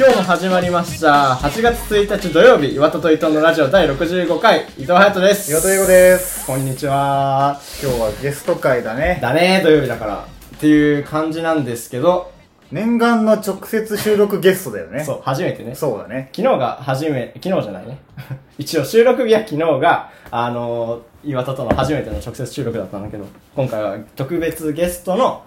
今日も始まりました。8月1日土曜日岩田と伊藤のラジオ第65回伊藤隼人です。岩田英語です。こんにちは。今日はゲスト会だね。だね土曜日だから。っていう感じなんですけど。念願の直接収録ゲストだよね。そう初めてね。そうだね。昨日が初め、昨日じゃないね。一応収録日は昨日が、あのー岩田との初めての直接収録だったんだけど、今回は特別ゲストの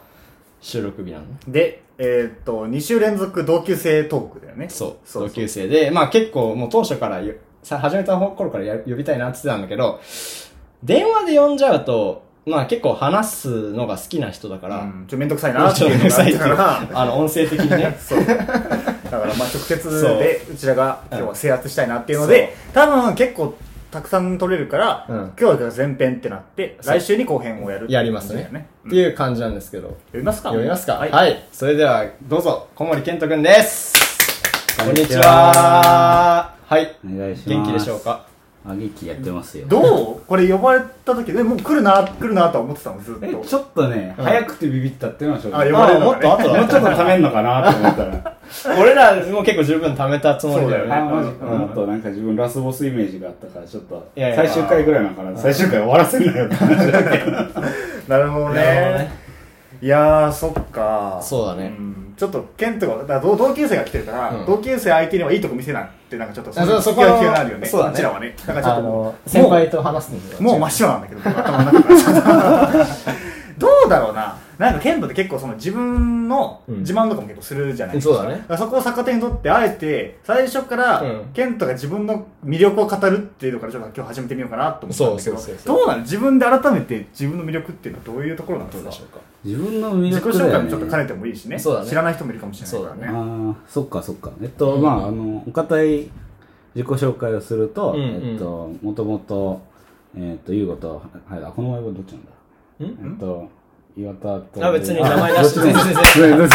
収録日なの？ね。でえーっと2週連続同級生トークだよね。そう、そう同級生で、まあ結構もう当初からよ、さ、始めた頃からや呼びたいなって言ってたんだけど、電話で呼んじゃうと、まあ結構話すのが好きな人だから、うん、ちょめんどくさいなっていうのがあったから。あの、音声的にね。そう。だからまあ直接でう。ちらが今日は制圧したいなっていうので、多分結構たくさん撮れるから、うん今日が前編ってなって来週に後編をやるっていうやりますね感じだよ。っていう感じなんですけど。読みますか？読みますか？はい、はい。それでは、どうぞ、小森健人くんです。こんにちこんにちは。はい。お願いします元気でしょうか？あ元気やってますよ。どう？これ呼ばれた時でもう来るな来るなとは思ってたのずっと。えちょっとね、うん。早くてビビったっていうのは正直。あ呼ばれるのもっと後だ もうちょっと貯めんのかなと思ったら。俺らも結構十分貯めたつもりだよね。あマジか、うん。もっとなんか自分ラスボスイメージがあったからちょっといやいや。最終回ぐらいなのかな最終回終わらせんなよって話だけど。なるほどなるほどね。ねいやーそっか。そうだね。んちょっとケントがだから同同級生が来てるから、うん。同級生相手にはいいとこ見せないってなんかちょっとあそうそこ気が気がなるよね。そうだね。ちらはね。だからちょっあともの、う先輩と話すんだよ。もう真っ白なんだけど頭の中 どうだろうな。なんかケントって結構その自分のうん。自慢とかも結構するじゃないですか、そうだね。からそこを逆手にとってあえて最初から、うん。ケントが自分の魅力を語るっていうのからちょっと今日始めてみようかなと思ったんだけどそうそうそうそう。どうなの？自分で改めて自分の魅力っていうのはどういうところなんですか？どうでしょうか？自分の魅自己力だよね。紹介もちょっと兼ねてもいいしね。そうだね。知らない人もいるかもしれないからそうね。ああそっかそっか。えっと、まああのお堅い自己紹介をすると、うんうん。えっともともとえっと優吾とはいあこの前はどっちなんだ？ん？えっと岩田とあ、別に名前出して、全然。全然。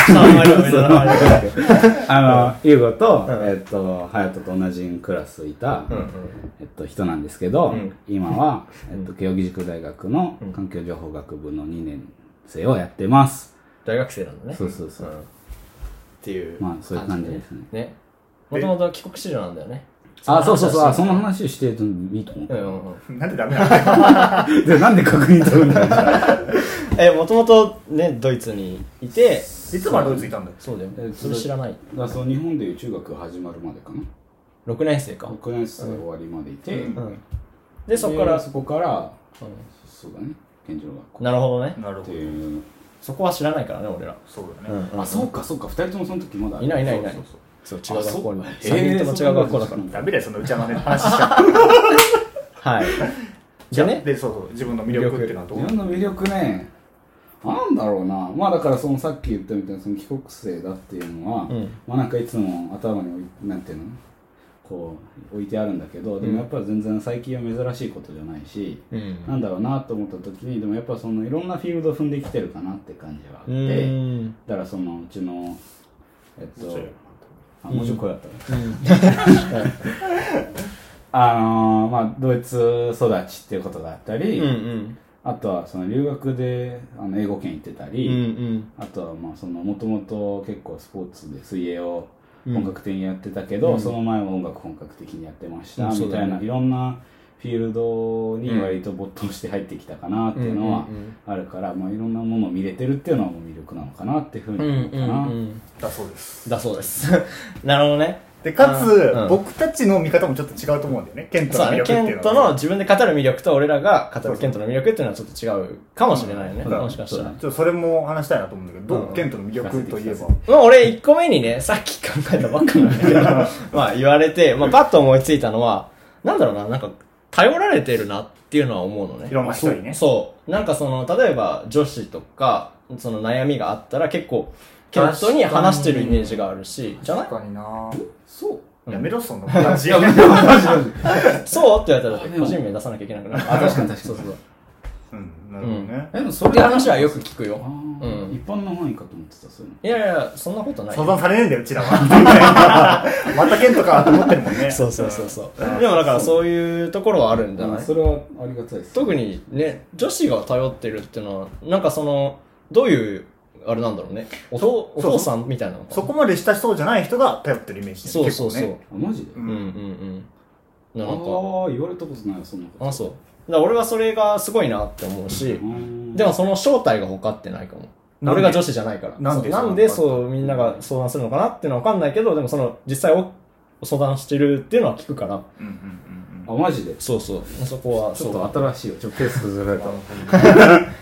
あの、ゆうごと、うん。えっと、はやとと同じクラスいた、うんうん。えっと、人なんですけど、うん。今は、えっと、慶應義塾大学の環境情報学部の2年生をやってます。大学生なんだね。そうそうそううんっていう。まあそういう感じですねね。もともと帰国子女なんだよね。あ、そうそうそう、あそのの。話してるのいいと思ううんうんうん。なんでダメなの？で、なんで確認取るんだよ、え、もともとね、ドイツにいて、いつまでドイツいたんだよ？そうだよえ。それ知らない。だからその日本でいう中学が始まるまでかな。6年生か。6年生終わりまでいて、うんうん。で、そこからで、そこから、うそうだね、健常学校んなるほどね。なるほどっていう。そこは知らないからね、俺ら。そうだね、あ、そうか、そうか、二人ともその時まだ。いないいないいないそうそう違う学校に。あ3そう人とも違う学校だから。ダメだよその内山の話しちゃって はい。じゃでね、あでそうそう自分の魅力っていうのはどう？自分の魅力ね、なんだろうな、まあだからそのさっき言ったみたいなその帰国生だっていうのは、うんまあなんかいつも頭に置いなんていうの？こう置いてあるんだけど、でもやっぱり全然最近は珍しいことじゃないし、うん。なんだろうなと思った時に、でもやっぱそのいろんなフィールドを踏んできてるかなって感じはあって、うーん。だからそのうちの、えっとあ、もうちょいったね。あのーまあドイツ育ちっていうことがあったり、うんうん。あとはその留学であの英語圏行ってたうんり、うん。あとはまあそのもともと結構スポーツで水泳をうん本格的にやってたけど、うん。その前は音楽本格的にやってました、みたいないろんなフィールドに割と没頭して入ってきたかなっていうのはあるから、まあ、いろんなものを見れてるっていうのはもう魅力なのかなっていうふううんに思うかな。だそうです。だそうです。なるほどね。でかつ、うん僕たちの見方もちょっと違うと思うんだよね。ケントそうだね。の魅力ってケントいうのはの自分で語る魅力と俺らが語るケントの魅力っていうのはちょっと違うかもしれないよね。うんもしかしたら。ちょっとそれも話したいなと思うんだけど、どううん。ケントの魅力といえばまあ俺1個目にね、さっき考えたばっかなんだけど、まあ言われて、まあパッと思いついたのは、なんだろうな、なんか頼られてるなっていうのは思うのね。い。ろんな人にねそう。なんかその、例えば女子とか、その悩みがあったら結構、ケントに話してるイメージがあるしじゃない？確かになそう？やめろそんな感じ。やめてマジマジそう？って言われたら個人名出さなきゃいけなくなる。あ確かに確かに。そうそうそう。うんなるほどね。えでもそっていう話はよく聞くよ。一般の範囲かと思ってたそういうの。いやいやそんなことない相談されねえんだようちらは。またケントかと思ってるもんね。そうそうそうそう。でもだからそういうところはあるんじゃない？それはありがたいです特にね女子が頼ってるっていうのはなんかそのどういうあれなんだろうね。お父おそう父さんみたいなのか。なそこまで親しそうじゃない人が頼ってるイメージだよそうそうそう、あマジで？ううんんうんうん。あなんか。あ言われたことないよそんなこと。あそう。だから俺はそれがすごいなって思うし、うんでもその正体が分かってないかも。なんで？俺が女子じゃないから。なんで？そうなんでそうそうみんなが相談するのかなっていうのは分かんないけどでもその実際お相談してるっていうのは聞くから。うんうんうんうん。あマジで？そうそう。そこはちょっそうと新しいよ。ちょっとペース崩られた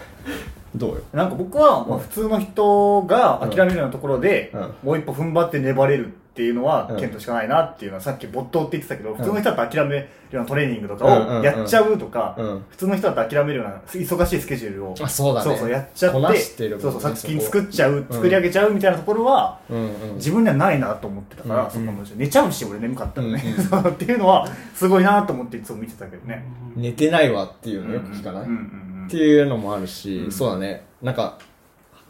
どうよ？なんか僕は、まあ、普通の人が諦めるようなところで、うん。もう一歩踏ん張って粘れるっていうのは、うん。ケントしかないなっていうのはさっき没頭って言ってたけど、普通の人だと諦めるようなトレーニングとかうんうん。うんをやっちゃうとか、うん。普通の人だと諦めるような忙しいスケジュールをあそうだね。そうそうやっちゃってこなしてるもんねそうそう作品作っちゃう、作り上げちゃうみたいなところは、うんうん。自分にはないなと思ってたから、うんそこの寝ちゃうし俺眠かったらね、うん そうっていうのはすごいなと思っていつも見てたけどね、寝てないわっていうのよく聞かない、うんうんうんっていうのもあるし、うん。そうだね。なんか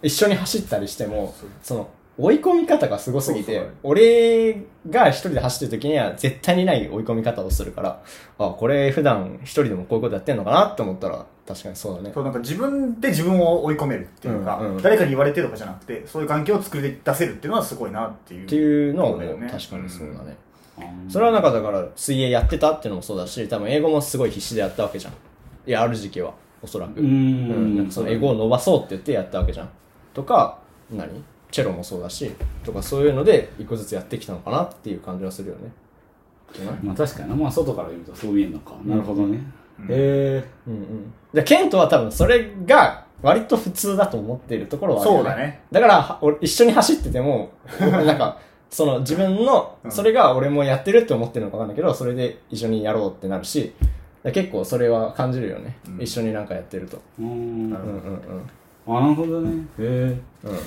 一緒に走ったりしてもその追い込み方がすごすぎて俺が一人で走ってる時には絶対にない追い込み方をするからあこれ普段一人でもこういうことやってんのかなって思ったら確かにそうだね。そうなんか自分で自分を追い込めるっていうか、うんうん。誰かに言われてとかじゃなくてそういう環境を作り出せるっていうのはすごいなっていうっていうのはもそうだよね。う確かにそうだね、うん。それはなんかだから水泳やってたっていうのもそうだし多分英語もすごい必死でやったわけじゃん。いやある時期はおそらく。うーん。なんかその英語を伸ばそうって言ってやったわけじゃん。とか何？チェロもそうだし。とかそういうので一個ずつやってきたのかなっていう感じはするよね。まあ確かにな。まあ外から見るとそう見えるのか、なるほどね。うん。へえ。うんうん。でケントは多分それが割と普通だと思っているところはあるよそうだね。だから一緒に走ってても なんかその自分のうん。それが俺もやってるって思ってるのかわかんないけどそれで一緒にやろうってなるし結構それは感じるよね、うん。一緒になんかやってると。うん。うんうんうん。なるほどね。へえうん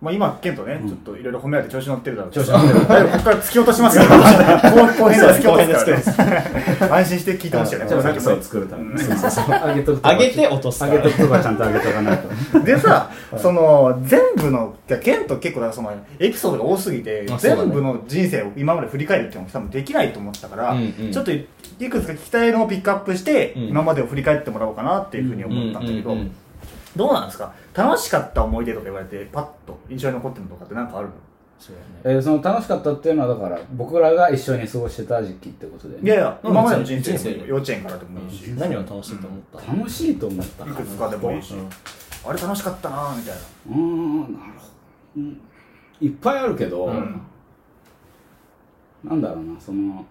まあ今ケントね、ちょっといろいろ褒められて調子乗ってるだろう調子乗ってる。だいぶここから突き落としますよ。後後編で突き落とすそうから。ね安心して聞いてほしいよね。じゃあさっき作るために。上げとくとか上げて落とすか上らげとくとかちゃんと上げとかないと。でさ、その全部のいやケント結構だからそのエピソードが多すぎて、全部の人生を今まで振り返るっていうのも多分できないと思ってたから、ちょっといくつか聞きたいのをピックアップして、うん。今までを振り返ってもらおうかなっていうふうに思ったんだけど、どうなんですか？楽しかった思い出とか言われてパッと印象に残ってるのとかって何かあるの？そうだね。えーその楽しかったっていうのはだから僕らが一緒に過ごしてた時期ってことでいやいや、うん今までの人生幼稚園からでもいいし、何を楽しいと思った、楽しいと思ったいくつかでもいいし、あれ楽しかったなみたいな。うーんなるほど、うん、いっぱいあるけど、うん。なんだろうなその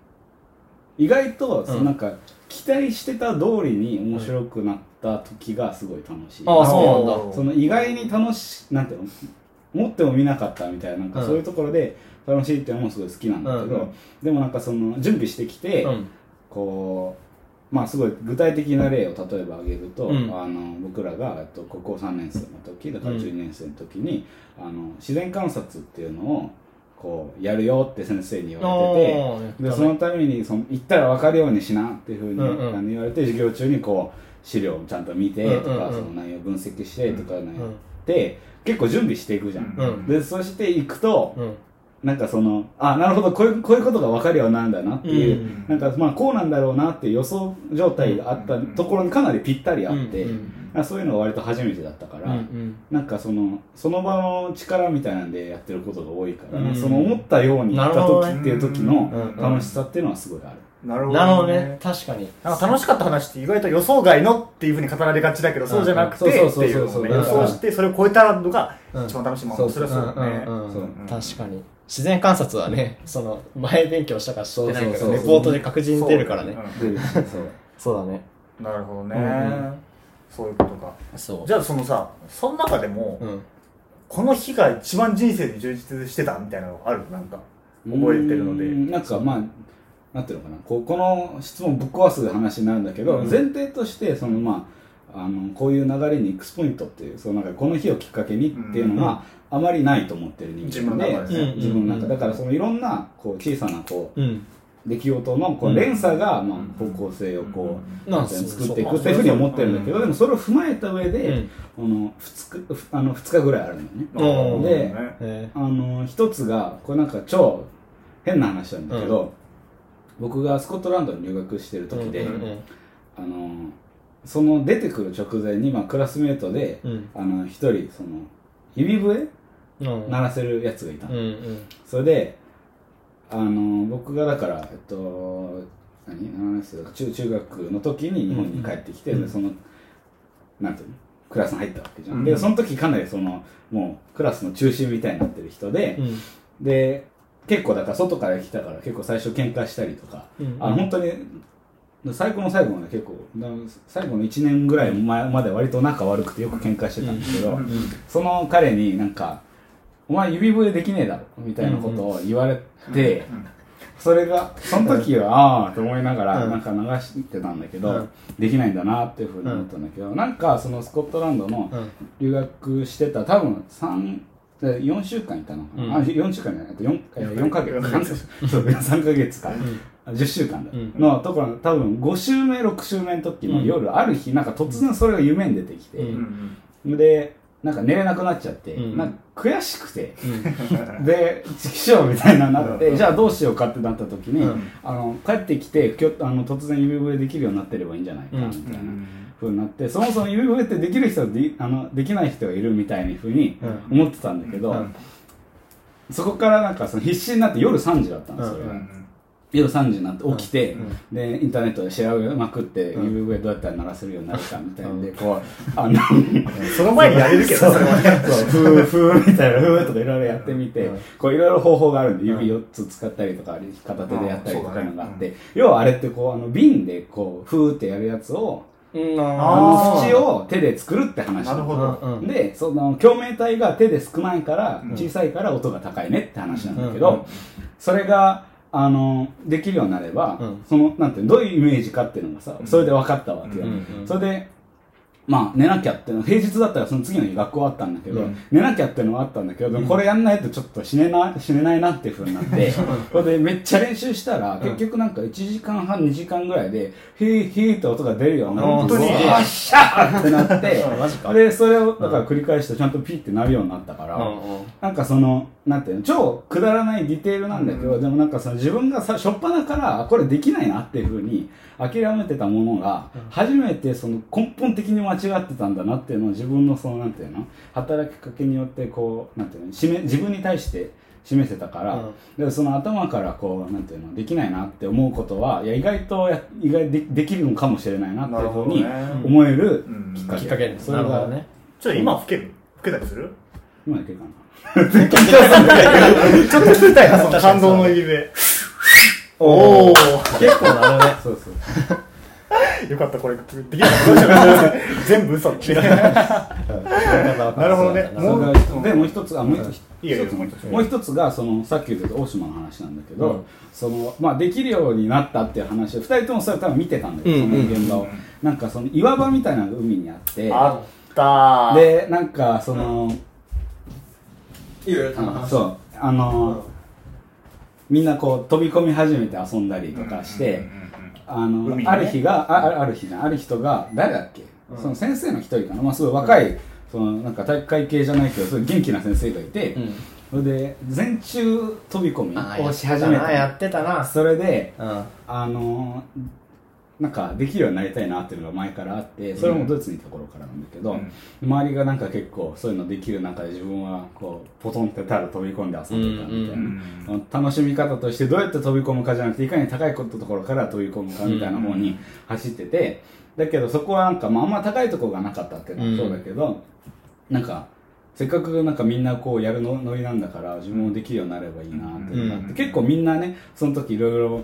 意外と、そのなんか期待してた通りに面白くなった時がすごい楽しい、ああそうなんだ。その意外に楽しなんていうの？持っても見なかったみたいななんかうん。そういうところで楽しいっていうのもすごい好きなんだけど、うんうん。でもなんかその準備してきて、うん。こうまあすごい具体的な例を例えば挙げると、うん。あの僕らがえっと高校3年生の時だからうん。12年生の時に、あの自然観察っていうのをこうやるよって先生に言われてて。でそのためにその言ったら分かるようにしなっていうふうに、うんうん。あの言われて授業中にこう資料をちゃんと見てとか、うんうん。うんその内容分析してとかね、んで結構準備していくじゃん、うん。でそしていくと、うん。なんかそのあなるほどこういうこういうことが分かるようになるんだなっていう、うん。なんかまあこうなんだろうなっていう予想状態があったところにかなりぴったりあって、うんなんかそういうのが割と初めてだったから、うんうん。なんかそのその場の力みたいなんでやってることが多いから、うん。その思ったようにいった時っていう時のうん。楽しさっていうのはすごいある。なるほなるほどね。確かに。なんか楽しかった話って意外と予想外のっていうふうに語られがちだけど、そうじゃなくてうんっていうのをね、予想してそれを超えたのがうん一番楽しいもの。そう。それはそう。だね。確かに。自然観察はねその前勉強したか知ってないけどレポートで確実に出るからね。そうだね。なるほどね、うんそういうことか。そう。じゃあそのさ、その中でも、うん。この日が一番人生で充実してたみたいなのある？なんか、覚えてるので。なんかまあなんていうのかな。こうこの質問ぶっ壊す話になるんだけど、うん。前提としてそのまああのこういう流れに X ポイントっていうそのなんかこの日をきっかけにっていうのが、あまりないと思ってる人間で自分のうん中だからそのいろんなこう小さなこううん。出来事のこううん。連鎖がまあ方向性をこうまあ作っていくっていうふうに思ってるんだけどでもそれを踏まえた上でうん。この 2, 日あの2日ぐらいあるのよね。うんであの一つがこれなんか超変な話なんだけど、僕がスコットランドに留学してるー時で、あのその出てくる直前に、まあ、クラスメートで、一人その指笛？うん。鳴らせるやつがいたの、それであの僕がだからえっと何？中中学の時に日本に帰ってきて、うんでそのなんていうの？クラスに入ったわけじゃん、うん。でその時かなりそのもうクラスの中心みたいになってる人で、うん。で結構だから外から来たから結構最初喧嘩したりとか、うんあの本当に最後の最後まで結構だ最後の1年ぐらい前まで割と仲悪くてよく喧嘩してたんだけど、うんその彼になんか「お前指笛できねえだろ」みたいなことを言われて、それがその時はああと思いながらうん。なんか流してたんだけど、うん。できないんだなっていうふうに思ったんだけど、なんかそのスコットランドのうん。留学してた多分3 4週間いたのかな、うん。あ4週間じゃない。と 4, えー4ヶ月4ヶ月そう3ヶ月か、あ10 週間だ、うん。のところ多分5週目6週目の時の夜、ある日なんか突然それが夢に出てきて、うんうん。でなんか寝れなくなっちゃって、うん。なんか悔しくて。うん。でチキショーみたいななって、うん。じゃあどうしようかってなった時に、うん。あの帰ってきてきょあの突然指笛できるようになってればいいんじゃないかうん。みたいなふうになって、そもそも指笛ってできる人とであのできない人がいるみたいにふうにう思ってたんだけど、うん。そこからなんかその必死になって夜3時だったんですよ、うん夜3時になって起きて、うん。でインターネットで調べまくって、うんどうやったら鳴らせるようになるかみたいな。ん。で、うんこう あのその前にやれるけどそれはねそう、ふーふーみたいな、ふーとかいろいろやってみて、うん。こういろいろ方法があるんで、うん。指4つ使ったりとか、片手でやったりとかいうのがあっうん。て、要はあれってこう、あの、瓶でこう、ふーってやるやつを、うん。あの、縁を手で作るって話。なるほうんど。うん。で、その、共鳴体が手で少ないからうん、小さいから音が高いねって話なんだけど、それが、あの、できるようになれば、うん。その、なんてどういうイメージかっていうのがさ、それで分かったわけよ。うんうんそれで、まあ、寝なきゃっていうの平日だったらその次の日学校あったんだけど、うん。寝なきゃっていうのはあったんだけど、でもこれやんないとちょっと死ねな、死ねないなっていう風になって、それでめっちゃ練習したら、結局なんか1時間半、2時間ぐらいで、ヒーヒーって音が出るようになって、本当に？よっしゃーってなって で、それをだから繰り返してちゃんとピーってなるようになったから、うん。なんかその、なんていうの、超くだらないディテールなんだけど、でもなんかその自分がさ、初っ端から、あこれできないなっていうふうに諦めてたものが、初めてその根本的に間違ってたんだなっていうのを自分のその、なんていうの、働きかけによってこう、なんていうの、示自分に対して示せたから、でその頭からこう、なんていうの、できないなって思うことは、いや、意外とや、意外でできるのかもしれないなっていうふうに思えるうん。きっかけ。きっかけ。ですそれが、ね。ちょっと今吹ける？吹けたりする？今いけるかな。ちょっと聞きたいなその感動の指笛おお結構なるねそうそう。よかったこれできなかった全部嘘ってななるほどね。でもう一つあもう一つ。もう一つもう一つがそのさっき言った大島の話なんだけど、うん。そのまあ、できるようになったっていう話を2人ともそれ多分見てたんだけど、その現場を、なんかその岩場みたいなのが海にあって。あったー。でなんかその、そう。あの、みんなこう飛び込み始めて遊んだりとかして、あの、ね。ある日がああある日じゃんある人が誰だっけ、その先生の一人かな、まあ、すごい若い、そのなんか体育会系じゃないけどすごい元気な先生がいて、うん。それで全中飛び込みをし始めたやってたな。それでうん。あのーなんかできるようになりたいなっていうのが前からあってそれもドイツにいた頃からなんだけど、うん。周りがなんか結構そういうのできる中で自分はこうポトンってただ飛び込んで遊んでたみたいな、楽しみ方としてどうやって飛び込むかじゃなくていかに高いところから飛び込むかみたいな方に走っててだけどそこはなんか、まあ、あんま高いところがなかったっていうのはそうだけど、なんかせっかくなんかみんなこうやるのノリなんだから自分もできるようになればいいなっていうのがあって、うん。結構みんなねその時いろいろ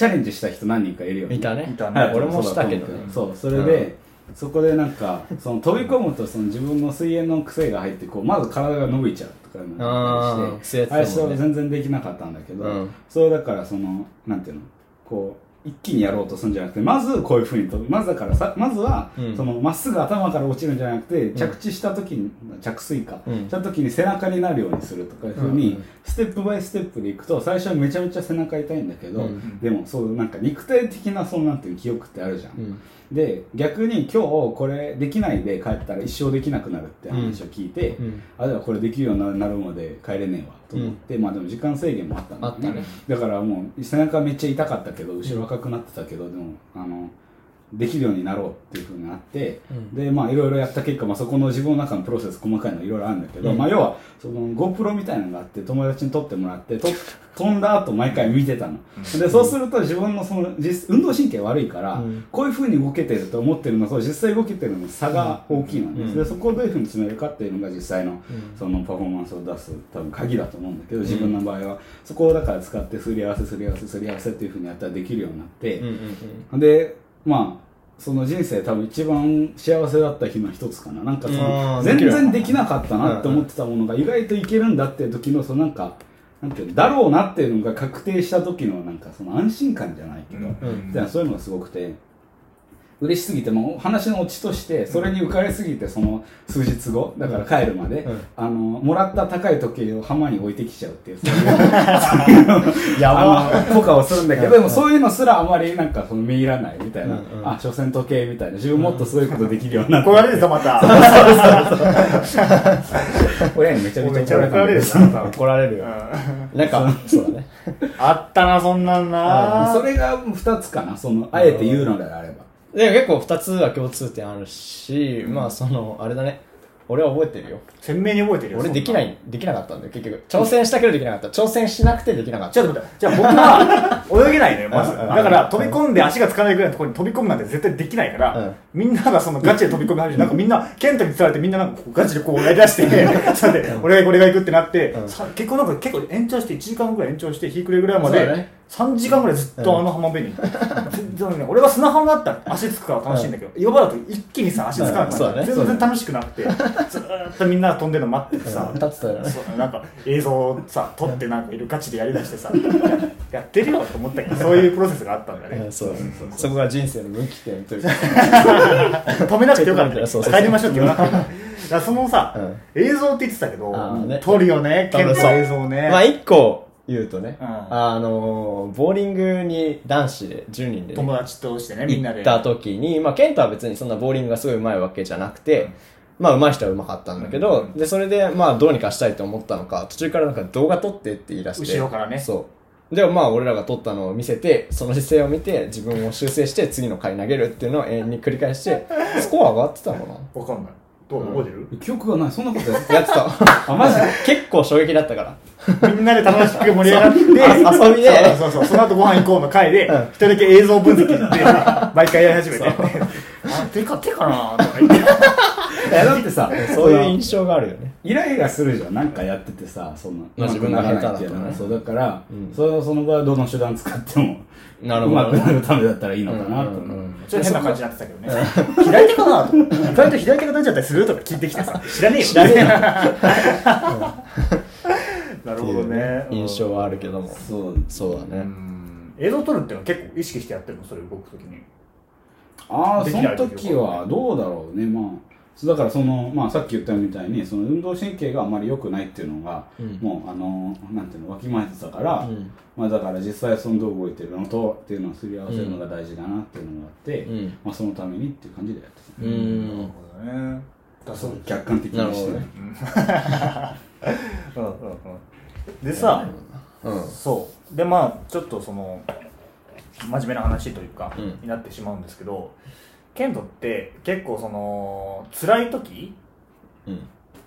チャレンジした人何人かいるよね。いたね。いたね。はい。俺もしたけどね。そうそれで、そこでなんかその飛び込むとその自分の水泳の癖が入ってこうまず体が伸びちゃうとかなったりしてそう全然できなかったんだけど、うん。それだからそのなんていうのこう一気にやろうとするんじゃなくてまずこういうふうにとまずだからさまずはうん。そのまっすぐ頭から落ちるんじゃなくて、着地した時に着水か、うん。した時に背中になるようにするとかいうふううんに、うん。ステップバイステップでいくと最初はめちゃめちゃ背中痛いんだけど、うん。でもそうなんか肉体的なそのなんていう記憶ってあるじゃん、うんで逆に今日これできないで帰ったら一生できなくなるって話を聞いて、うん。あではこれできるようになるまで帰れねえわと思って、まあでも時間制限もあったんだよあったね。だからもう背中めっちゃ痛かったけど後ろ赤くなってたけど、でもあのできるようになろうっていうふうになって、うん。でまあいろいろやった結果、まあ、そこの自分の中のプロセス細かいのいろいろあるんだけど、うん。まあ要はその GoPro みたいなのがあって友達に撮ってもらってと飛んだ後毎回見てたの、でそうすると自分のその実運動神経悪いから、うん。こういうふうに動けてると思ってるのと実際動けてるの差が大きいので,、うん。でそこをどういうふうに詰めるかっていうのが実際のん。そのパフォーマンスを出す多分鍵だと思うんだけど自分の場合は。そこをだから使ってすり合わせすり合わせすり合わせっていうふうにやったらできるようになって、うんうん。でまあその人生多分一番幸せだった日の一つかな。なんかそのうん全然できなかったなって思ってたものが意外といけるんだっていう時のそのなんかなんていうのだろうなっていうのが確定した時のなんかその安心感じゃないけど、うん。みたいなそういうのがすごくて嬉しすぎてもう話のオチとしてそれに浮かれすぎてその数日後だから帰るまで、うん。あのもらった高い時計を浜に置いてきちゃうっていう そういうやば。あのポカをするんだけどでもそういうのすらあまりなんかその見入らないみたいな、うんうん。あ所詮時計みたいな。自分もっとそういうことできるようになって怒られるぞまた。親にめちゃめちゃめちゃ怒られる怒られるよ。なんかそう。だね。あったなそんなんな。それが2つかな。そのあえて言うのであればでも結構2つは共通点あるし、まあそのあれだね。俺は覚えてるよ。鮮明に覚えてるよ俺できないいできなかったんだよ。結局挑戦したけどできなかった。挑戦しなくてできなかった。ちょっと待ってじゃあ僕は泳げないのよまず。だから飛び込んで足がつかないぐらいのところに飛び込むなんて絶対できないから、うん。みんながそのガチで飛び込み始めてなんかみんなケントに伝われてみんななんかガチでこうやりだして それで俺が俺が行くってなって、結構なんか結構延長して1時間ぐらい延長して日暮れぐらいまで、3時間ぐらいずっとあの浜辺に、全然ね俺は砂浜だったら足つくから楽しいんだけど、岩場だと一気にさ足つかなくなる、全然楽しくなくてずーっとみんなが飛んでるの待っててさ、そうなんか映像をさ撮ってなんかいるガチでやりだしてさ。やってるよと思ったけどそういうプロセスがあったんだね。うんそうそこが人生の分岐点というか。止めなくてよかった。帰りましょうって言わなそのさ、うん。映像って言ってたけど、撮るよね。ケントの多分そう。映像ね、まあ一個言うとね、うん。あのボーリングに男子で10人でね、友達としてねみんなで。行った時に、まあ、ケントは別にそんなボーリングがすごい上手いわけじゃなくて、まあ、上手い人は上手かったんだけど、で、それで、まあ、どうにかしたいと思ったのか、途中からなんか動画撮ってって言い出して。後ろからね。そう。でもまあ、俺らが撮ったのを見せて、その姿勢を見て、自分を修正して、次の回投げるっていうのを永遠に繰り返して、スコア上がってたのかわかんないどう覚えてる、記憶がない。そんなことやってた？あ、マジ？で結構衝撃だったから。みんなで楽しく盛り上がって あ遊びで？そうそうそう。その後ご飯行こうの回でうん。一人だけ映像分析って毎回やり始めて。あ手か手かなとか言って。いやだってさそういう印象があるよね。イライラするじゃん。なんかやっててさそのまあ自分が下手だとそうだから、うん。それはその場合はどの手段使ってもなるほど。うまくなるためだったらいいのかなと思う,、うんちょっと変な感じになってたけどね。左手かなと。意外と左手が出ちゃったりするとか聞いてきてさ。知らねえよ。知らねえよなるほどね印象はあるけども。そう。そうだうね。ん。映像撮るっていうのは結構意識してやってるの？それ動くときにああその時時はどうだろうね。まあだからその、まあ、さっき言ったみたいにその運動神経があまり良くないっていうのが、うん。もうあのなんていうのわきまえてたから、うん。まあ、だから実際そのどう動いてるのとっていうのをすり合わせるのが大事だなっていうのがあって、うん。まあ、そのためにっていう感じでやってた、うなるん。ほどねだそう客観的にしてね。うん。うん。うん。でさうん。そう。でまあちょっとその真面目な話というか、うん。になってしまうんですけどケントって結構その辛い時うん。っ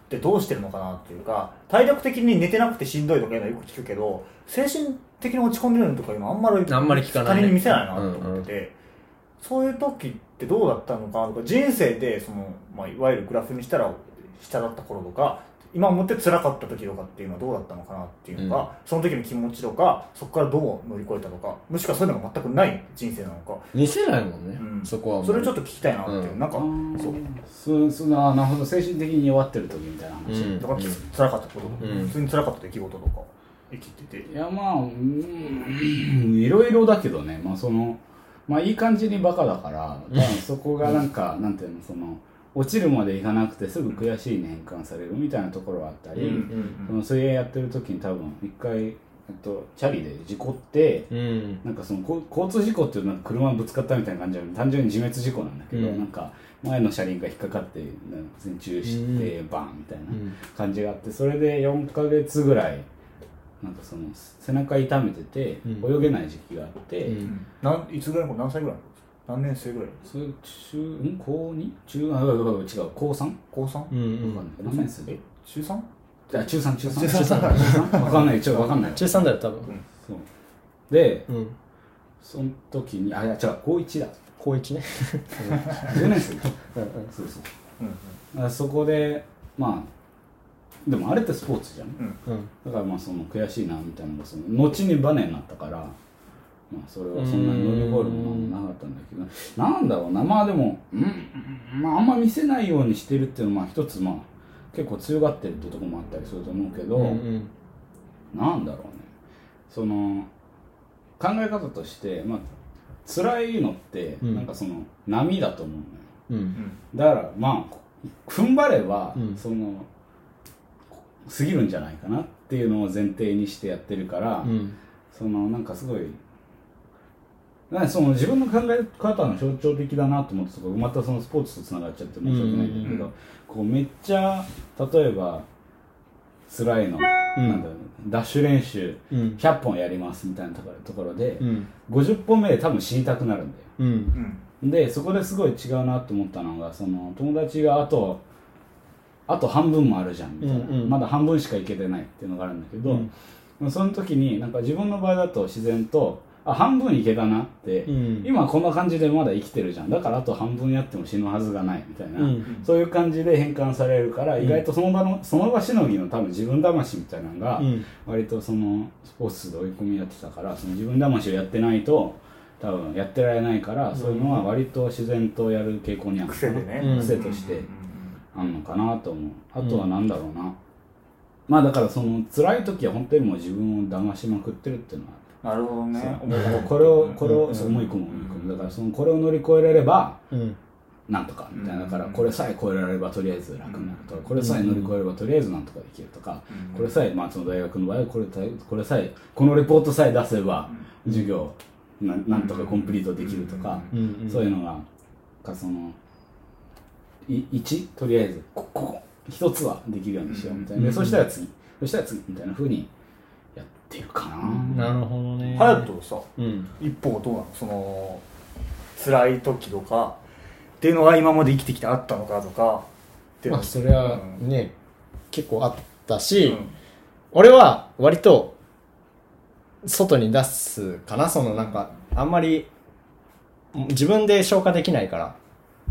てどうしてるのかなっていうか体力的に寝てなくてしんどいとかいうのはよく聞くけど精神的に落ち込んでるのとかいうのはあんまりあんまり聞かないね。他人に見せないなと思ってて、そういう時ってどうだったのかなとか人生でその、まあ、いわゆるグラフにしたら下だった頃とか今思って辛かった時とかっていうのはどうだったのかなっていうのが、うん。その時の気持ちとかそこからどう乗り越えたとかもしくはそういうのが全くない人生なのか、見せないもんね、うん。そこはそれちょっと聞きたいなっていう、うん。なんかそう。そうそそあなるほど精神的に弱ってる時みたいな話、うん。だからき辛かったこと。とか、うん。普通に辛かった出来事とか生きてて。いやまあうんいろいろだけどね。まあそのまあいい感じにバカ だからそこがなんか、なんていうのその落ちるまでいかなくてすぐ悔しいに変換されるみたいなところがあったり、うんその水泳やってる時に多分一回、えっと、チャリで事故って、うん。なんかそのこ交通事故っていうのは車ぶつかったみたいな感じで単純に自滅事故なんだけど、うん。なんか前の車輪が引っかかってなんか前中してバンみたいなうん感じがあってそれで4ヶ月ぐらいなんかその背中痛めててうん。泳げない時期があって、うん。なんいつぐらい何歳ぐらい何年生ぐらい？それ中ん？高 2? 中あ違う違う。高 3? 高 3? うんうん。わかんない。何年生え？中 3? あ中3中3中三。中三。わかんない。ちょわかんない。中3だよ多分。そう。でうん。その時にあいや違う。高1だ。高1ね。10年生うんうん。そうそう。うんだからそこでまあでもあれってスポーツじゃん。うん。うん。だからまあその悔しいなみたいなのがその後にバネになったからまあそれはそんなに乗り越えるものもなかったんだけどなんだろうなまあでもうんまああんま見せないようにしてるっていうのはまあ一つまあ結構強がってるってとこもあったりすると思うけど、うんうんなんだろうね。その考え方としてまあ辛いのってうん。なんかその波だと思うのよ、うん。だからまあ踏ん張れば、うん。その過ぎるんじゃないかなっていうのを前提にしてやってるから、うん。そのなんかすごいかその自分の考え方の象徴的だなと思ってまたそのスポーツとつながっちゃって申し訳ないんだけど、うん。こうめっちゃ例えば辛いの、うん。なんだろうダッシュ練習うん。100本やりますみたいなところところで、うん。50本目で多分死にたくなるんだよ。うん。うん。でそこですごい違うなと思ったのがその友達があとあと半分もあるじゃんみたいな、うんうん。まだ半分しかいけてないっていうのがあるんだけど、うん。その時になんか自分の場合だと自然とあ半分いけたなって、うん。今こんな感じでまだ生きてるじゃん。だからあと半分やっても死ぬはずがないみたいな、うん。そういう感じで変換されるから、ん。意外とその場のその場しのぎの多分自分魂みたいなのが、うん。割とそのスポーツで追い込みやってたからその自分魂をやってないと多分やってられないから、そういうのは割と自然とやる傾向にあるのかな。癖でね。うん。癖としてあるのかなと思う。あとは何だろうな、まあだからその辛い時は本当にもう自分を騙しまくってるっていうのはなるほどね。そう。これをこれをそう思い込む思い込むだからそのこれを乗り越えられればうん。なんとかみたいな。だからこれさえ超えられればとりあえず楽になるとかこれさえ乗り越えればとりあえずなんとかできるとかこれさえまあその大学の場合はこれたこれさえこのレポートさえ出せば授業ななんとかコンプリートできるとかそういうのがかそのい1とりあえずここ一つはできるようにしようみたいな。でそしたら次そしたら次みたいなふうにやってるかな。なるほどね。隼人さうん。一方どうなの？その辛い時とかっていうのは今まで生きてきてあったのかとかまあそれはうん。ね結構あったし、うん。俺は割と外に出すかな。そのなんかあんまり自分で消化できないから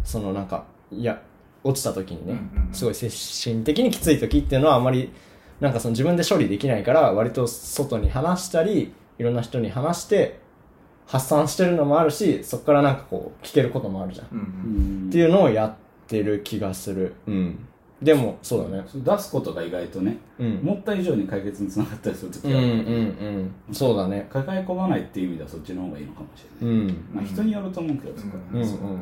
そのなんかいや落ちた時にね、うんうんうん。すごい精神的にきつい時っていうのはあんまりなんかその自分で処理できないから割と外に話したりいろんな人に話して発散してるのもあるしそこからなんかこう聞けることもあるじゃん、うんっていうのをやってる気がする。うん。でもそうだね。出すことが意外とねうん。思った以上に解決につながったりする時はうんうんうんそうだね。抱え込まないっていう意味ではそっちの方がいいのかもしれない、うん。まあ、人によると思うけどそこは。うんうん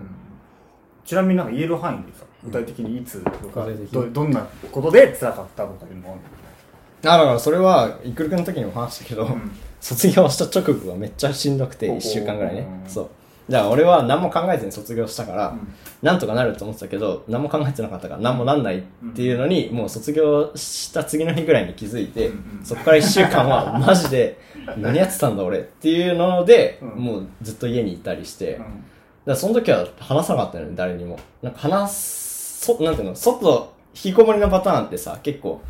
ちなみになんか言える範囲でさ具体的にいつとかどどんなことで辛かったとかいうのもあだからそれはイクルくんの時にも話したけど、ん。卒業した直後がめっちゃしんどくてほう1週間ぐらいね。うんそう。だから俺は何も考えずに卒業したから、ん。なんとかなると思ってたけど何も考えてなかったから何もなんないっていうのに、もう卒業した次の日ぐらいに気づいて、うんそこから1週間は マジで何やってたんだ俺っていうので、うん。もうずっと家にいたりして、うん。らその時は話さなかったのよね誰にも。なんか話すそなんていうの外引きこもりのパターンってさ結構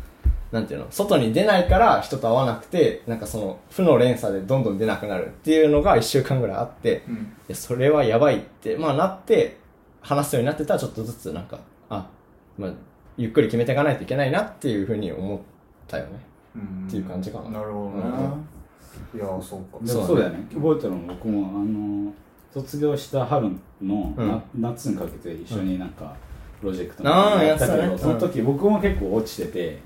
なんていうの外に出ないから人と会わなくてなんかその負の連鎖でどんどん出なくなるっていうのが1週間ぐらいあって、いうん。やそれはやばいってまあなって話すようになってたらちょっとずつなんかあ、まあ、ゆっくり決めていかないといけないなっていうふうに思ったよね。うん。っていう感じかな。なるほどね。いやそうか。そうだよね。覚えてるの僕もあの卒業した春の、うん。な夏にかけて一緒になんか、プロジェクトやったけど、その時僕も結構落ちてて、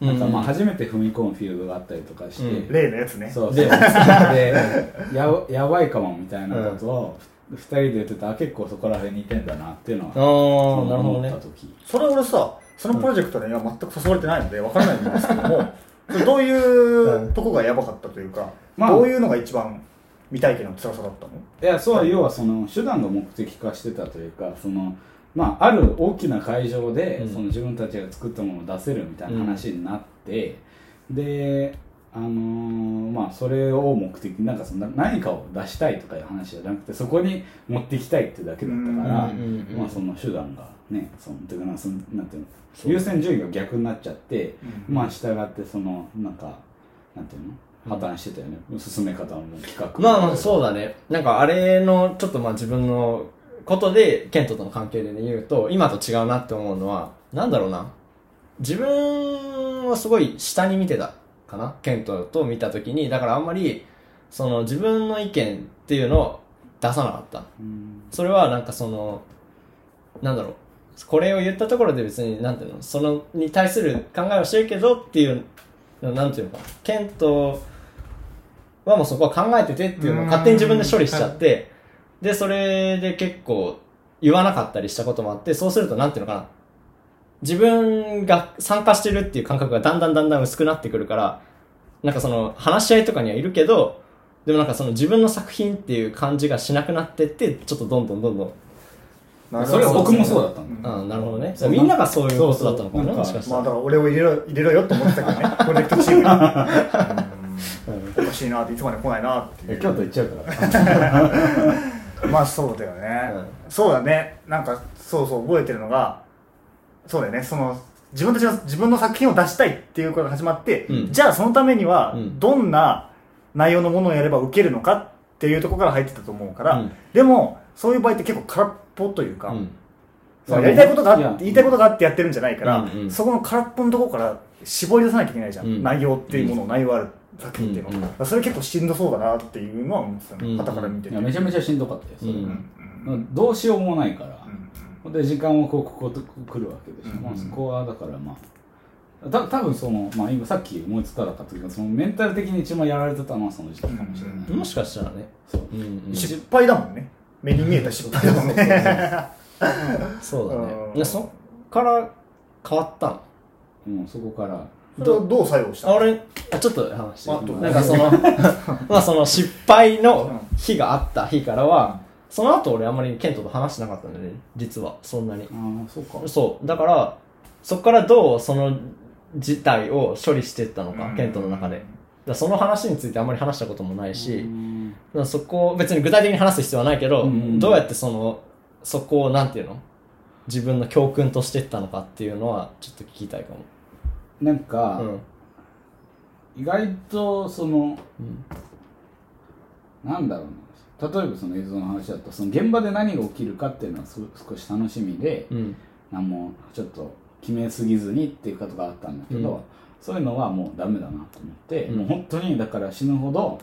なんかまあ初めて踏み込むフィールドがあったりとかして、うん。例のやつね。そう。そうで ややばいかもみたいなことを二人で言ってたあ結構そこら辺似てんだなっていうのは思った時。それ俺さそのプロジェクトには全く誘われてないので分からないんですけども どういうとこがやばかったというか、まあどういうのが一番未体験の辛さだったの？いやそう要はその手段が目的化してたというかそのまあある大きな会場で、うん。その自分たちが作ったものを出せるみたいな話になって、であのーまあそれを目的になんかその何かを出したいとかいう話じゃなくてそこに持っていきたいってだけだったから、うんうんうんまあその手段がねそのていうかなそのなんていうの優先順位が逆になっちゃって、うんまあ従ってそのなんかなんていうの破綻してたよね、進め方も企画まあまあそうだね。なんかあれのちょっとまあ自分のことでケントとの関係でね言うと今と違うなって思うのはなんだろうな。自分をすごい下に見てたかなケントと見た時に。だからあんまりその自分の意見っていうのを出さなかった。うん。それはなんかそのなんだろう。これを言ったところで別になんていうのそのに対する考えをしてるけどっていうなんていうのかな。ケントはもうそこは考えててっていうのを勝手に自分で処理しちゃってでそれで結構言わなかったりしたこともあってそうするとなんていうのかな。自分が参加してるっていう感覚がだんだんだんだん薄くなってくるからなんかその話し合いとかにはいるけどでもなんかその自分の作品っていう感じがしなくなってってちょっとどんどんどんどん。なるほど。それは僕もそうだったんだうんああなるほどね。そう。みんながそういうことだったのかもねそうそう。もしかしたら。まあだから俺を入れろ入れろよと思ってたけどね。プロジェクトチームに。うん。おかしいなっていつまで来ないなって京都行っちゃうから まあそうだよね、うん。そうだね。なんかそうそう覚えてるのがそうだよね。その自分たちの自分の作品を出したいっていうことが始まって、うん。じゃあそのためにはうん。どんな内容のものをやれば受けるのかっていうところから入ってたと思うから、うん。でもそういう場合って結構空っぽというか、うん。そのやりたいことがあって言いたいことがあってやってるんじゃないから、そこの空っぽのところから絞り出さなきゃいけないじゃん。内容っていうものを、内容ある作品っていうの、うんうん。それ結構しんどそうだなっていうのは思ってたね、うん。傍から見てて。いやめちゃめちゃしんどかったよそれ、うん。うんどうしようもないから、うん。で時間をこうここと来るわけでしょ、うん。まあ、そこはだからまあた多分その、まあ、今さっき思いつかなかったけどそのメンタル的に一番やられてたのはその時期かもしれない、もしかしたらね。そう。うんうん。失敗だもんね。目に見えた失敗だもんね。そうだね。うん。でそっから変わったの？うん、そこからそれはどう作用したの？あちょっと話してなんかその まあその失敗の日があった日からはその後俺あんまりケントと話してなかったんだよね実は。そんなに。ああそうか。そう。だからそこからどうその事態を処理していったのか、うん。ケントの中で。だその話についてあんまり話したこともないし、うん。だそこを別に具体的に話す必要はないけど、うん。どうやってそのそこをなんていうの？自分の教訓としていったのかっていうのはちょっと聞きたいかもなんか、うん。意外とそのうん。なんだろうな。例えばその映像の話だとその現場で何が起きるかっていうのはす少し楽しみで、うん。なんもちょっと決めすぎずにっていうことがあったんだけど、うん。そういうのはもうダメだなと思って、うん。もう本当にだから死ぬほど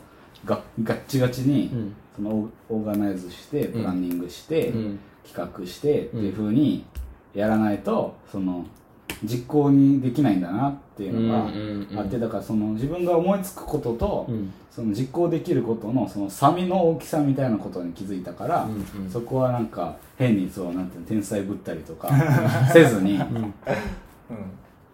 がガッチガチに、うん。そのオーガナイズしてプランニングして、うん。企画してっていうふうにやらないとその実行にできないんだなっていうのがうんうんうんあってだからその自分が思いつくことと、うん。その実行できることのその差みの大きさみたいなことに気づいたから、うんうん。そこはなんか変にそうなんて天才ぶったりとか せずにうん。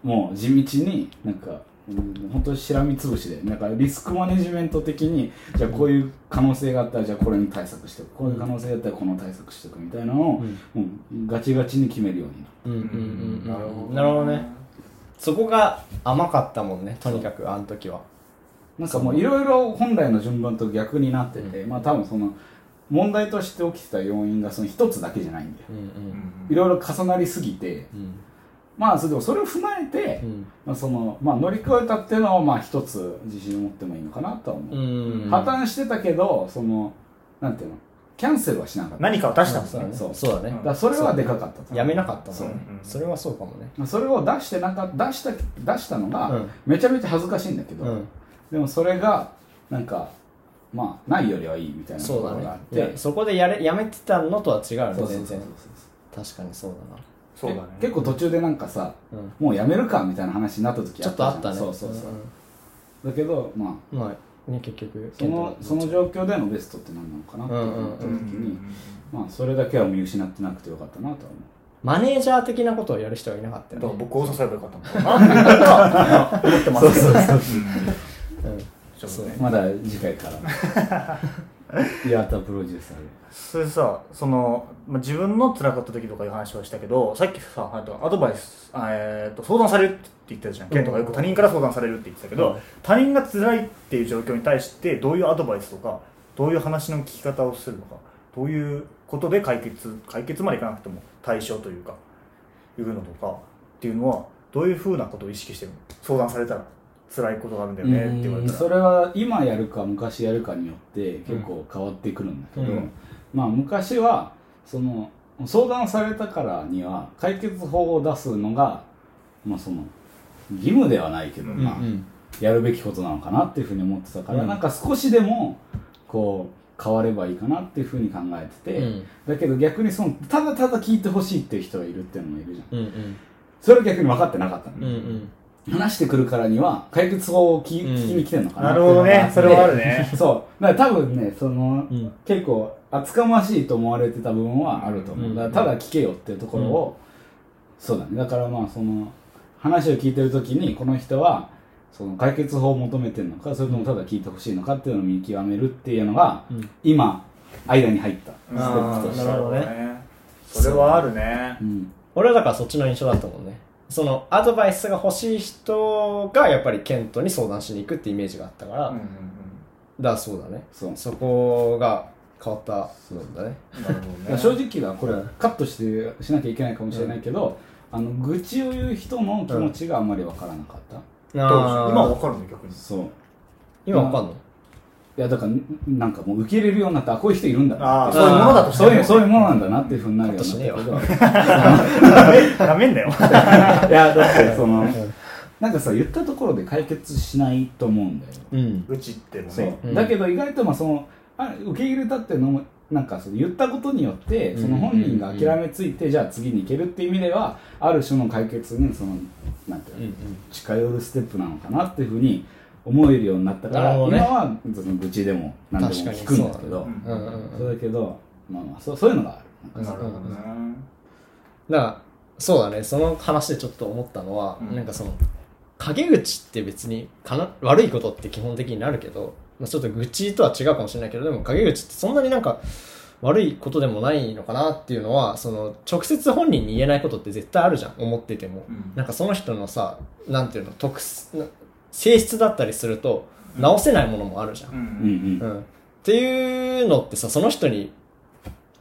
もう地道になんかうん本当にしらみつぶしでなんかリスクマネジメント的にじゃあこういう可能性があったらじゃあこれに対策しておく。こういう可能性があったらこの対策しておくみたいなのを、もうガチガチに決めるようになるうんうんうん。なるほど。なるほどね。そこが甘かったもんねとにかくあの時は。なんかもういろいろ本来の順番と逆になってて、まあ多分その問題として起きてた要因がその一つだけじゃないんだよ。うんうん。いろいろ重なりすぎてうんまあそれでもそれを踏まえて、うん。まあ、そのまあ乗り越えたっていうのはまあ一つ自信を持ってもいいのかなとは思う、うん。破綻してたけどそのなんていうの？キャンセルはしなかった。何かを出したんですそうだね。ねそうそうだね。だそれはでかかったと。やめなかったそう。それはそうかもね。まあそれを出してなんか出した出したのがうん。めちゃめちゃ恥ずかしいんだけど、うん。でもそれがなんかまあないよりはいいみたいなところがあって。そこでやれやめてたのとは違うよね全然。確かにそうだなそうだね。け結構途中でなんかさうん。もうやめるかみたいな話になった時ちょっとあったね。そうそうそう、だけどまあ。うんまあね結局。そのその状況でのベストって何なのかなって思った時に、まあそれだけは見失ってなくてよかったなとは思う。マネージャー的なことをやる人はいなかっただからよね僕を支えばよかったのかなって思ってますけどうんそう。ね。まだ次回から 岩田プロデューサーで。それさその、まあ、自分の辛かった時とかいう話はしたけどさっきさあとアドバイスあ、えー、と相談されるって言ってたじゃん、ケントがよく他人から相談されるって言ってたけど、うん。他人が辛いっていう状況に対してどういうアドバイスとかどういう話の聞き方をするのかどういうことで解決解決までいかなくても対処というかいうのとかっていうのはどういうふうなことを意識してるの？相談されたら辛いことがあるんだよねって言われたら。それは今やるか昔やるかによって結構変わってくるんだけど、うん。まあ昔はその相談されたからには解決法を出すのが、まあ、その義務ではないけど、うんまあ、うんやるべきことなのかなっていうふうに思ってたから、うん。なんか少しでもこう変わればいいかなっていうふうに考えてて、うん。だけど逆にそのただただ聞いてほしいっていう人がいるっていうのもいるじゃん。うんうん。それは逆に分かってなかったの、うんうん話してくるからには解決法を聞,、うん。聞きに来てるのかな。なるほどね。それはあるね。そう。だから多分ねその、うん。結構厚かましいと思われてた部分はあると思う、うん。だからただ聞けよっていうところを、そうだね。だからまあその話を聞いてる時にこの人はその解決法を求めてるのかそれともただ聞いてほしいのかっていうのを見極めるっていうのが、うん。今間に入ったステうんップとして。なるほどね。それはあるね。うん。俺はだからそっちの印象だったもんねそのアドバイスが欲しい人がやっぱりケントに相談しに行くってイメージがあったから、うんうんだからそうだね。そう。そこが変わった部分だね。うんなるほどね。正直なこれカットしてしなきゃいけないかもしれないけど、あの愚痴を言う人の気持ちがあんまりわからなかった、どうでしょう今は分かるの逆に。そう。今わかんの？いやだからんなんかもう受け入れるようになってあこういう人いるんだなそういうものだとそういうそういうものなんだなっていうふうになるようになダメんだよ。いやだってそのなんかさ言ったところで解決しないと思うんだよ。うん。うちってもそう。ね、うん。だけど意外とまあそのあ受け入れたっていうのもなんかその言ったことによってその本人が諦めついてじゃあ次に行けるっていう意味ではある種の解決にそのなんていうの、うん。近寄るステップなのかなっていうふうに思えるようになったから、なるほどね。今はその愚痴でも何でも聞くんだけどそうだけどまあまあそうそういうのがある。なんかなるほどね、だからそうだね。その話でちょっと思ったのは、うん。なんかその陰口って別にかな悪いことって基本的になるけど、まあ、ちょっと愚痴とは違うかもしれないけどでも陰口ってそんなになんか悪いことでもないのかなっていうのはその直接本人に言えないことって絶対あるじゃん。思ってても、うん。なんかその人のさなんていうの特性質だったりすると直せないものもあるじゃん。う、うんんうん。うん。っていうのってさその人に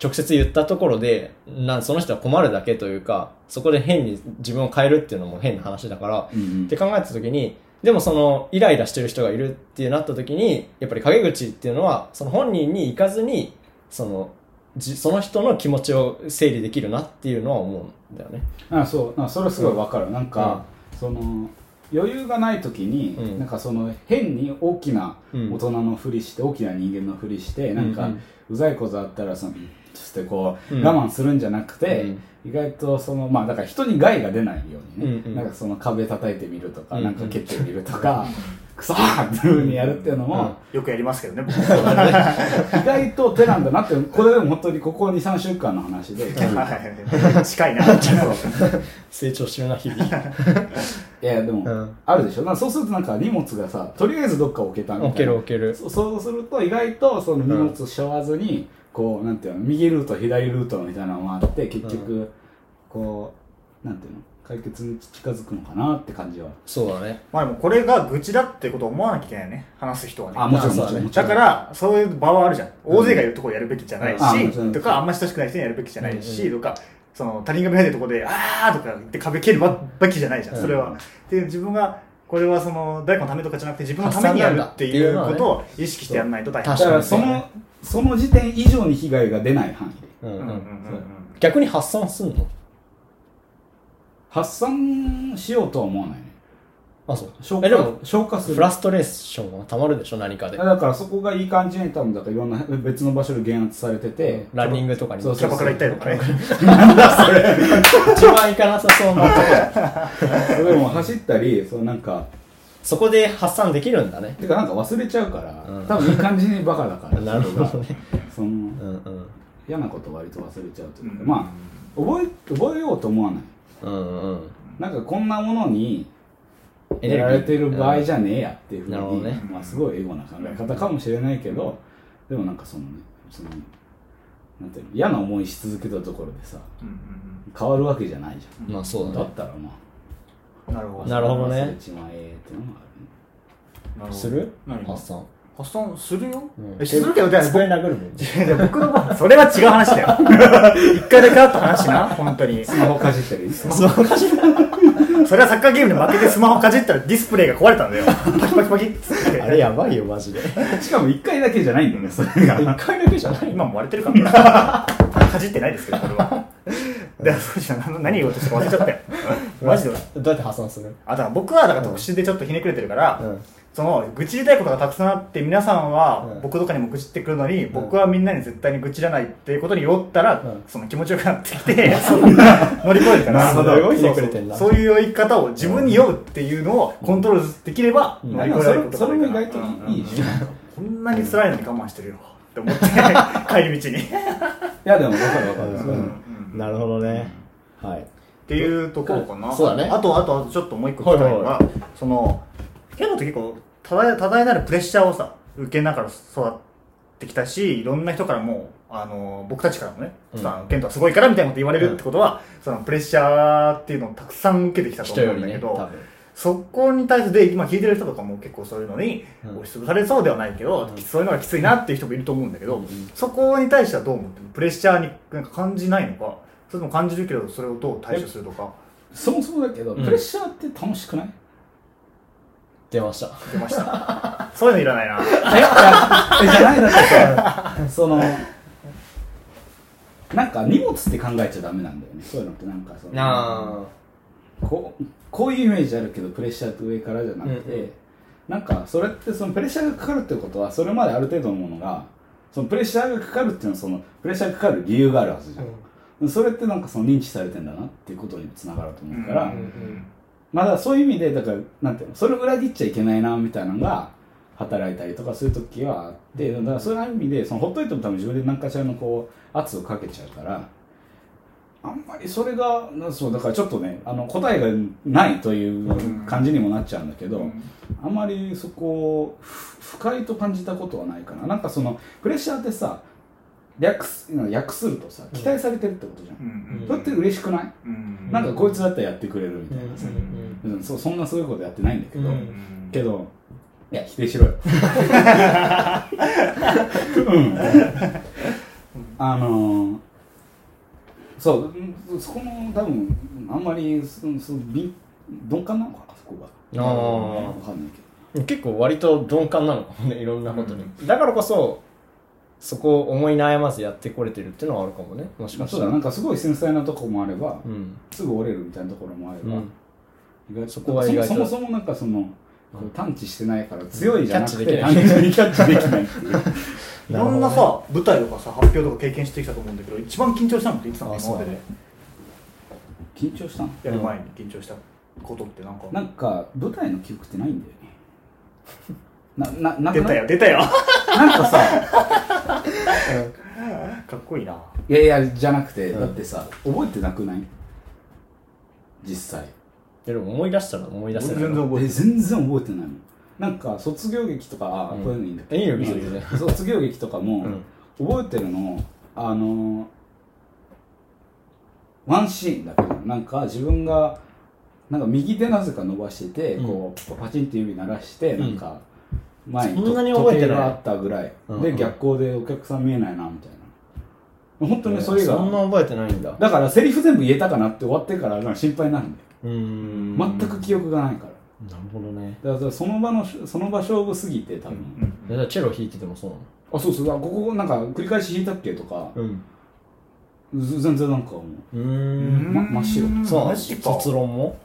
直接言ったところでなんその人は困るだけというかそこで変に自分を変えるっていうのも変な話だから、うんうん。って考えた時にでもそのイライラしてる人がいるってなった時にやっぱり陰口っていうのはその本人に行かずにそのじその人の気持ちを整理できるなっていうのは思うんだよね。あそう。あそれすごいわかる、なんか、その余裕がない時に、うん。なんかその変に大きなうん大人のふりして、大きな人間のふりしてなんか、ううん。ざいことあったらそのそしてこう、うん。我慢するんじゃなくて、うん。意外とそのまあだから人に害が出ないようにね、うんうん。なんかその壁叩いてみるとか、うんうん。なんか蹴ってみるとか、クソーっていうふうにやるっていうのも、よくやりますけどね僕 意外と手なんだなってこれでも本当にここ23週間の話で。はい。近いな。成長してるな日々。いやでも、うん。あるでしょ。なんかそうするとなんか荷物がさとりあえずどっか置けたみたいな。置ける置ける。そそうすると意外とその荷物背負わずに、こうなんていうの右ルート左ルートみたいなのがあって結局、こうなんていうの解決に近づくのかなって感じは。そうだね。まあでもこれが愚痴だってことを思わなきゃいけないよね。話す人はね。あもちろんまあそうだね。もちろんだからそういう場はあるじゃん。大勢がいるところやるべきじゃないし、あもちろんとかあんま親しくない人にやるべきじゃないし、うんとかその他人が見えてるところで「あー」とか言って壁蹴るべきじゃないじゃん。それは。で自分がこれはその誰かのためとかじゃなくて自分のためにやるっていうことを意識してやらないと大変。だからそのその時点以上に被害が出ない範囲。でうんうんんううんうんうん。逆に発散すんの？発散しようとは思わないねあ、そう。消化えでも消化する。フラストレーションはたまるでしょ何かで。だからそこがいい感じに多分だからいろんな別の場所で減圧されてて、ランニングとかに。そうキャバクラ行ったりとかね。一番行かなさそうなとこそれも走ったりそうなんかそこで発散できるんだね。てかなんか忘れちゃうから、うん。多分いい感じにバカだから。なるほどね。そのうんうん。嫌なこと割と忘れちゃうというか、うん。まあ覚え覚えようと思わない。うんうん。なんかこんなものにやられてる場合じゃねえやっていうふうに、ね。まあ、すごいエゴな考え方かもしれないけど、でもなんかそのねそのなんていうの嫌な思いし続けたところでさうんうん変わるわけじゃないじゃん、まあそうだね。だったらまうんなるほど。なるほどね。忘れちまえっていうのがあるね。する？何発散発散するよ、うん。えするけどだ机殴るもん僕の場合それは違う話だよ。一回だけあった話な本当に。スマホかじったりスマホかじる それはサッカーゲームで負けてスマホかじったらディスプレイが壊れたんだよ。パキパキパキっつって。あれやばいよマジで。しかも1回だけじゃないんだよねそれが。一回だけじゃない。今も割れてるからかじってないですけどこれは。でそうじゃん。何何言おうとしたか忘れちゃったよ。マジでどうやって発散する？あだから僕はだから特殊でちょっとひねくれてるから、うんその愚痴りたいことがたくさんあって皆さんはうん。僕とかにも愚痴ってくるのに、僕はみんなに絶対に愚痴らないっていうことに酔ったら、うん。その気持ちよくなってきて 乗り越えるから。そうそうそういう酔い方を自分に酔うっていうのをコントロールできればうん。乗り越えることがそれも意多いかな外といいじゃん。こんなに辛いのに我慢してるよって思って 帰り道に、いやでも分かる分かる、うん。なるほどね。はい。っていうところかな、そうだね。あとあとあとちょっともう一個聞きたいのが、はいそのケントって結構多大多大なるプレッシャーをさ受けながら育ってきたしいろんな人からもあの僕たちからもね、うん。さケントはすごいからみたいなこと言われるってことは、そのプレッシャーっていうのをたくさん受けてきたと思うんだけど、ねそこに対して今聞いてる人とかも結構そういうのにうん。押しつぶされそうではないけど、うん。そういうのがきついなっていう人もいると思うんだけど、うんうん。そこに対してはどう思ってる？プレッシャーになんか感じないのか？それとも感じるけどそれをどう対処するとか？そもそもだけど、うん。プレッシャーって楽しくない？出ました。出ました。そういうのいらないな。え？じゃないだってさそのなんか荷物って考えちゃダメなんだよね。そういうのってなんかそのあこうこういうイメージあるけどプレッシャーって上からじゃなくて、うんうん。なんかそれってそのプレッシャーがかかるってことはそれまである程度のものがそのプレッシャーがかかるっていうのはそのプレッシャーがかかる理由があるはずじゃん、それってなんかその認知されてんだなっていうことにつながると思うから、うんんまあだそういう意味でだからなんていうのそれを裏切っちゃいけないなみたいなのが働いたりとかそういう時はあってだからそういう意味でそのほっといても多分自分で何かしらのこう圧をかけちゃうからあんまりそれがなそうだからちょっとねあの答えがないという感じにもなっちゃうんだけど、あんまりそこをふ不快と感じたことはないかな。なんかそのプレッシャーってさ略す訳するとさ期待されてるってことじゃん、うんそれって嬉しくない、うんなんかこいつだったらやってくれるみたいなさ、うんうん、そそんなすごいことやってないんだけど、うん。けどいや否定しろよ。うん。あのー、そううんそこの多分あんまりそそ敏鈍感なのかなそこが。あわかんないけど。結構割と鈍感なのかもねいろんなことに、だからこそそこを思い悩まずやってこれてるっていうのはあるかもね。もしかしたら。そうだなんかすごい繊細なとこもあれば、うん。すぐ折れるみたいなところもあれば、うん意外と。そこは意外と。そもそもそもなんかその、探知してないから強いじゃなくてキャッチできない。単純にキャッチできないっていう。いろんなさ舞台とかさ発表とか経験してきたと思うんだけど一番緊張したのっていつなの？あ今までで。緊張したの？やる前に緊張したことってなんか？なんか舞台の記憶ってないんだよね。なななく出たよ出たよ。なんかさ かっこいいな。いやいやじゃなくて、うん。だってさ覚えてなくない？実際。でも思い出したら思い出せない。全然覚えてえ全然覚えてないもんなんか卒業劇とか、あうん。こういうのいいんだけ？いいよ別にね卒業劇とかも、うん。覚えてるのあのワンシーンだけどなんか自分がなんか右手なぜか伸ばしてて、うん。こうパチンって指鳴らして、うんなんか前にそんなに覚えてない。時計があったぐらい、うんうん。で逆光でお客さん見えないなみたいな。本当にそれが、そんな覚えてないんだ。だからセリフ全部言えたかなって終わってから心配になるんだよ。うーん。全く記憶がないから。なるほどね。だからその場のその場勝負すぎて多分、えじゃあチェロ弾いててもそうなの？あそうそう。だからここなんか繰り返し弾いたっけとか、うん。ず全然なんかもう。うーん。ま真っ白。そうなの？マジか。卒論も？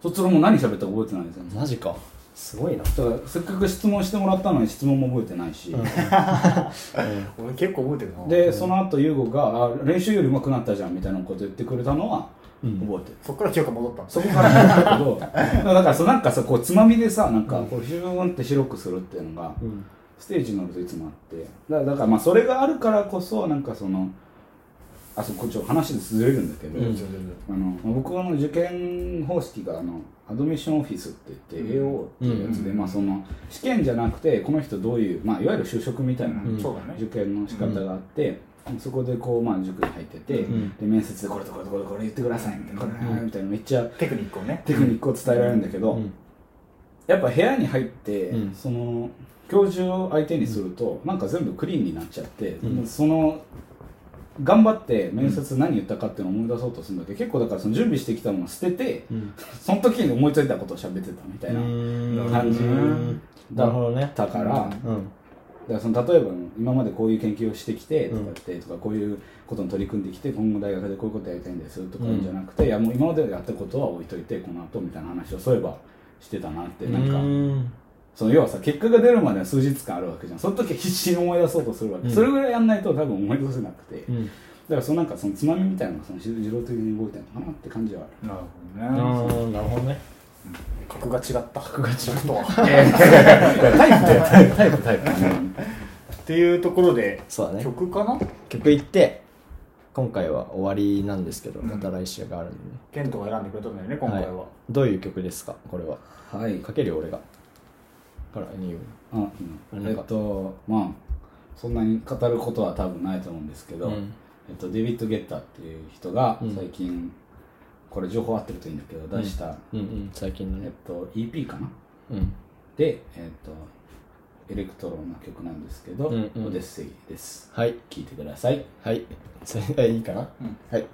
卒論も何喋ったか覚えてないですよね。マジかすごいな。だからせっかく質問してもらったのに質問も覚えてないし、俺結構覚えてるな。でその後優吾があ練習より上手くなったじゃんみたいなこと言ってくれたのはうん。覚えてる。そっから記憶が戻ったそこからなんだけど だからそうなんかさこうつまみでさなんかこうヒューンって白くするっていうのがうん。ステージに乗るといつもあって。だからだからまあそれがあるからこそなんかそのあそこちょっと話でずれるんだけど、うんあのまあ僕の受験方式があのアドミッションオフィスって言って、うん。AO っていうやつで、うん。まあ、その試験じゃなくてこの人どういう、まあ、いわゆる就職みたいなうん。そうだね。受験の仕方があって、そこでこう、まあ、塾に入ってて、ん。で面接でこれとこれとこれとこれ言ってくださいみたいな、これうん。みたいなめっちゃテクニックをね。テクニックを伝えられるんだけど、うん。やっぱ部屋に入って、うん。その教授を相手にすると、なんか全部クリーンになっちゃって、うん。その頑張って面接何言ったかっていうのを思い出そうとするんだけど結構だからその準備してきたものを捨てて、うん。その時に思いついたことを喋ってたみたいなうん。感じなるほどね。だから、だかうんらその例えば今までこういう研究をしてきてとかって、とかこういうことに取り組んできて今後大学でこういうことやりたいんですとかじゃなくて、いやもう今までやったことは置いといてこの後みたいな話をそういえばしてたなってなんか。うんその要はさ結果が出るまでは数日間あるわけじゃん。その時は必死に思い出そうとするわけ、うん。それぐらいやんないと多分思い出せなくて、だうん。からそのなんかそのつまみみたいなのがその自動的に動いてるのかなって感じはある。なるほどね。うんなるほどね。格が違った。格が違った。わ タイプだよタイプタイプタイプっていうところでそうだね。曲かな？曲いって今回は終わりなんですけどうん。また来週があるんでね。ケントが選んでくれたんだよね今回は、い。どういう曲ですか？これは。はい。かけるよ俺がからニュああうん。えっとまあそんなに語ることは多分ないと思うんですけど、うん。えっと、デビッド・ゲッターっていう人がうん。最近、これ情報合ってるといいんだけど出した、うん。うん最近のえっねと、EP かな？うん。で、えっと、エレクトロな曲なんですけど、うんうん。オデッセイです。はい。聴いてください。はい。それがいいかな？うん。はい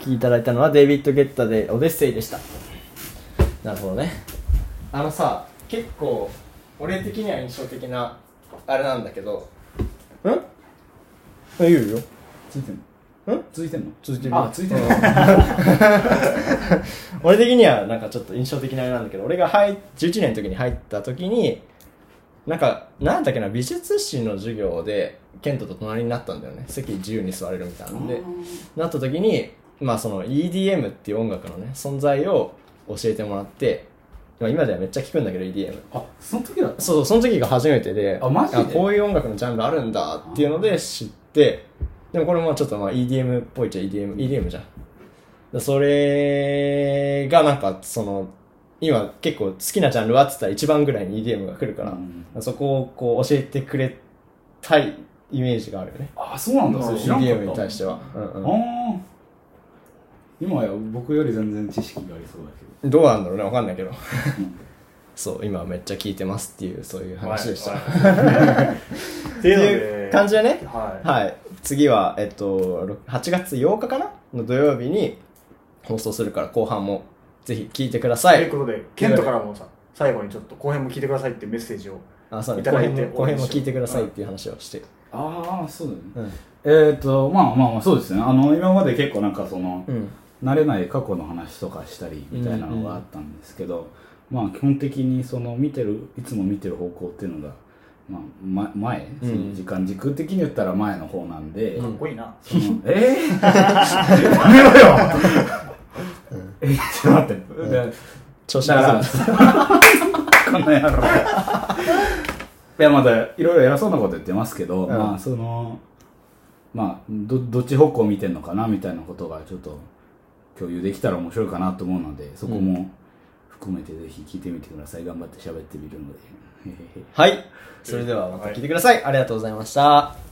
きいただいたのはデイビッド・ゲッターでオデッセイでした。なるほどね。あのさ結構俺的には印象的なあれなんだけど。んあ言うよ。ついてんの？んついてんの？続いてるあついてんの。俺的にはなんかちょっと印象的なあれなんだけど俺が入っ11年の時に入った時になんかなんだっけな美術史の授業でケントと隣になったんだよね。席自由に座れるみたいなんで。なった時にまあその EDM っていう音楽のね、存在を教えてもらって、まあ今ではめっちゃ聞くんだけど EDM。あその時だったそうそう、その時が初めてで、あマジで？こういう音楽のジャンルあるんだっていうので知って、でもこれもちょっとまあ EDM っぽいっちゃ EDM、EDM じゃん。だそれがなんかその、今結構好きなジャンルはって言ったら一番ぐらいに EDM が来るから、うんそこをこう教えてくれたいイメージがあるよね。あそうなんだそ EDM に対しては。うんうんああ今や僕より全然知識がありそうだけどうなんだろうね、わかんないけど。ど、そう、今めっちゃ聞いてますっていう、そういう話でした。はい っていう感じでね、はいはい。次は、えっと、ろ8月8日かなの土曜日に放送するから、後半もぜひ聞いてください。ということでケントからもさ最後にちょっと後編も聞いてくださいっていうメッセージをあ、そうね。いただいて後編も後編も聞いてくださいっていう話をして。ああそうだよねうん。えっ、とまあまあまあそうですねあの今まで結構なんかその、うん。慣れない過去の話とかしたりみたいなのがあったんですけど、まあ基本的にその見てるいつも見てる方向っていうのが、まあ、ま前、うん。その時間軸的に言ったら前の方なんで、うんかっこいいな。その えー、やめろよ、えちょっと待って、で調子上がらん。この野郎。いやまだいろいろ偉そうなこと言ってますけど、ん。まあそのまあどどっち方向見てんのかなみたいなことがちょっと共有できたら面白いかなと思うのでそこも含めてぜひ聞いてみてください頑張って喋ってみるのではい。それではまた聞いてください。ありがとうございました。